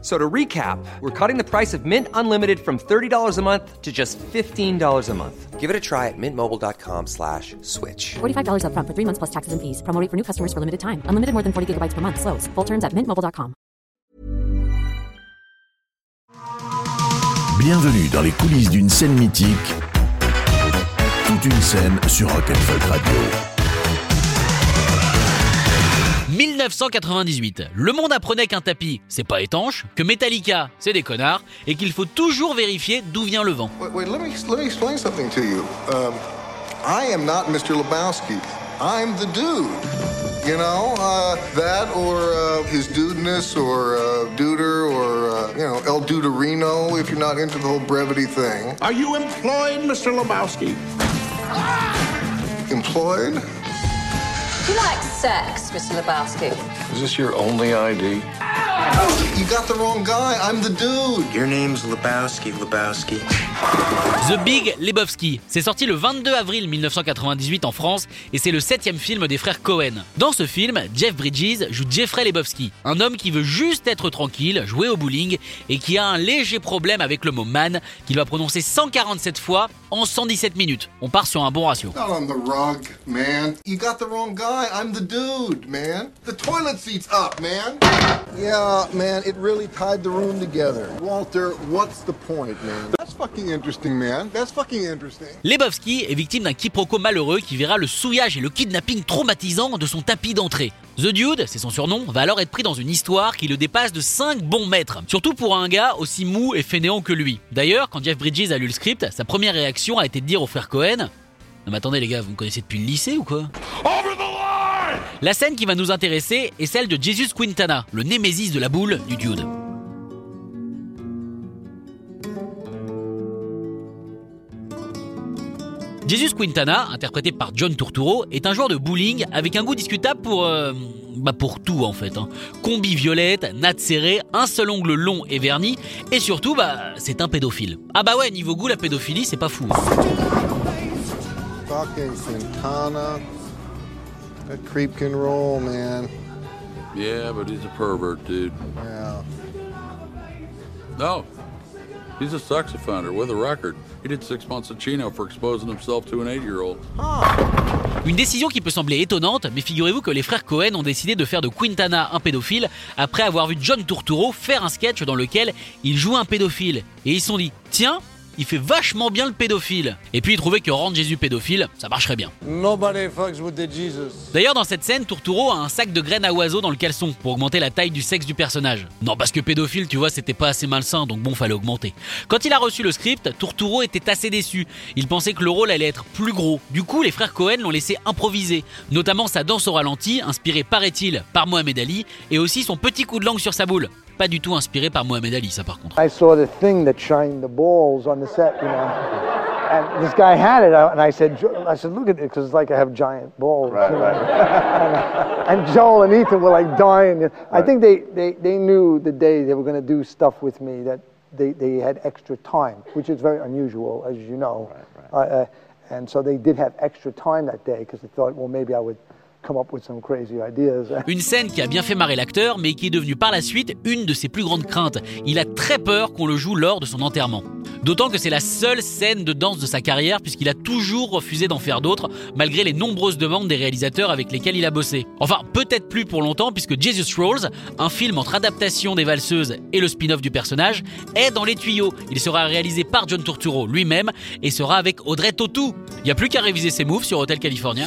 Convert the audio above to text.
So to recap, we're cutting the price of Mint Unlimited from $30 a month to just $15 a month. Give it a try at mintmobile.com slash switch. $45 upfront for three months plus taxes and fees. Promo rate for new customers for limited time. Unlimited more than 40 gigabytes per month. Slows. Full terms at mintmobile.com. Bienvenue dans les coulisses d'une scène mythique. Toute une scène sur Rock'n'Folk Radio. 1998, le monde apprenait qu'un tapis, c'est pas étanche, que Metallica, c'est des connards, et qu'il faut toujours vérifier d'où vient le vent. Wait, wait, let me let me explain something to you. Um, I am not Mr. Lebowski. I'm the dude. You know, uh, that or uh, his dudeness or uh, duder or, uh, you know, El Duderino if you're not into the whole brevity thing. Are you employed, Mr. Lebowski? Employed? Do you like sex, Mr. Lebowski? Is this your only ID? Oh, You got the wrong guy. I'm the dude. Your name's Lebowski, Lebowski. The Big Lebowski, c'est sorti le 22 avril 1998 en France et c'est le septième film des frères Cohen. Dans ce film, Jeff Bridges joue Jeffrey Lebowski, un homme qui veut juste être tranquille, jouer au bowling et qui a un léger problème avec le mot man qu'il va prononcer 147 fois en 117 minutes. On part sur un bon ratio. Not on the rug, man. You got the wrong guy. I'm the dude, man. The toilet seat's up, man. Yeah, man, it really tied the room together. Walter, what's the point, man? That's fucking interesting, man. That's fucking interesting. Lebowski est victime d'un quiproquo malheureux qui verra le souillage et le kidnapping traumatisant de son tapis d'entrée. The Dude, c'est son surnom, va alors être pris dans une histoire qui le dépasse de 5 bons mètres. Surtout pour un gars aussi mou et fainéant que lui. D'ailleurs, quand Jeff Bridges a lu le script, sa première réaction a été de dire aux frères Cohen Non mais attendez les gars, vous me connaissez depuis le lycée ou quoi? La scène qui va nous intéresser est celle de Jesus Quintana, le némésis de la boule du Dude. Jesus Quintana, interprété par John Turturro, est un joueur de bowling avec un goût discutable pour... euh, bah pour tout en fait. hein. Combi violette, natte serrée, un seul ongle long et verni, et surtout, bah, c'est un pédophile. Ah bah ouais, niveau goût, la pédophilie, c'est pas fou. hein. That creep can roll, man. Yeah, but he's a pervert, dude. Yeah. No. He's a sex offender with a record. He did six months of Chino for exposing himself to an eight year old. Une décision qui peut sembler étonnante, mais figurez-vous que les frères Cohen ont décidé de faire de Quintana un pédophile après avoir vu John Turturro faire un sketch dans lequel il joue un pédophile. Et ils se sont dit, tiens, il fait vachement bien le pédophile. Et puis ils trouvaient que rendre Jésus pédophile, ça marcherait bien. Nobody fucks with the Jesus. D'ailleurs, dans cette scène, Turturro a un sac de graines à oiseaux dans le caleçon pour augmenter la taille du sexe du personnage. Non, parce que pédophile, tu vois, c'était pas assez malsain, donc bon, fallait augmenter. Quand il a reçu le script, Turturro était assez déçu. Il pensait que le rôle allait être plus gros. Du coup, les frères Cohen l'ont laissé improviser, notamment sa danse au ralenti, inspirée, paraît-il, par Mohamed Ali, et aussi son petit coup de langue sur sa boule. Pas du tout inspiré par Mohamed Ali, ça par contre. I saw the thing that shined the balls on the set, you know. And this guy had it, and I said, I said, look at it, because it's like I have giant balls. you know. and, and Joel and Ethan were like dying. I think they, they, they knew the day they were going to do stuff with me that they, they had extra time, which is very unusual, as you know. Uh, uh, and so they did have extra time that day because they thought, well, maybe I would Une scène qui a bien fait marrer l'acteur, mais qui est devenue par la suite une de ses plus grandes craintes. Il a très peur qu'on le joue lors de son enterrement. D'autant que c'est la seule scène de danse de sa carrière, puisqu'il a toujours refusé d'en faire d'autres, malgré les nombreuses demandes des réalisateurs avec lesquels il a bossé. Enfin, peut-être plus pour longtemps, puisque Jesus Rolls, un film entre adaptation des valseuses et le spin-off du personnage, est dans les tuyaux. Il sera réalisé par John Turturro lui-même et sera avec Audrey Tautou. Il n'y a plus qu'à réviser ses moves sur Hotel California.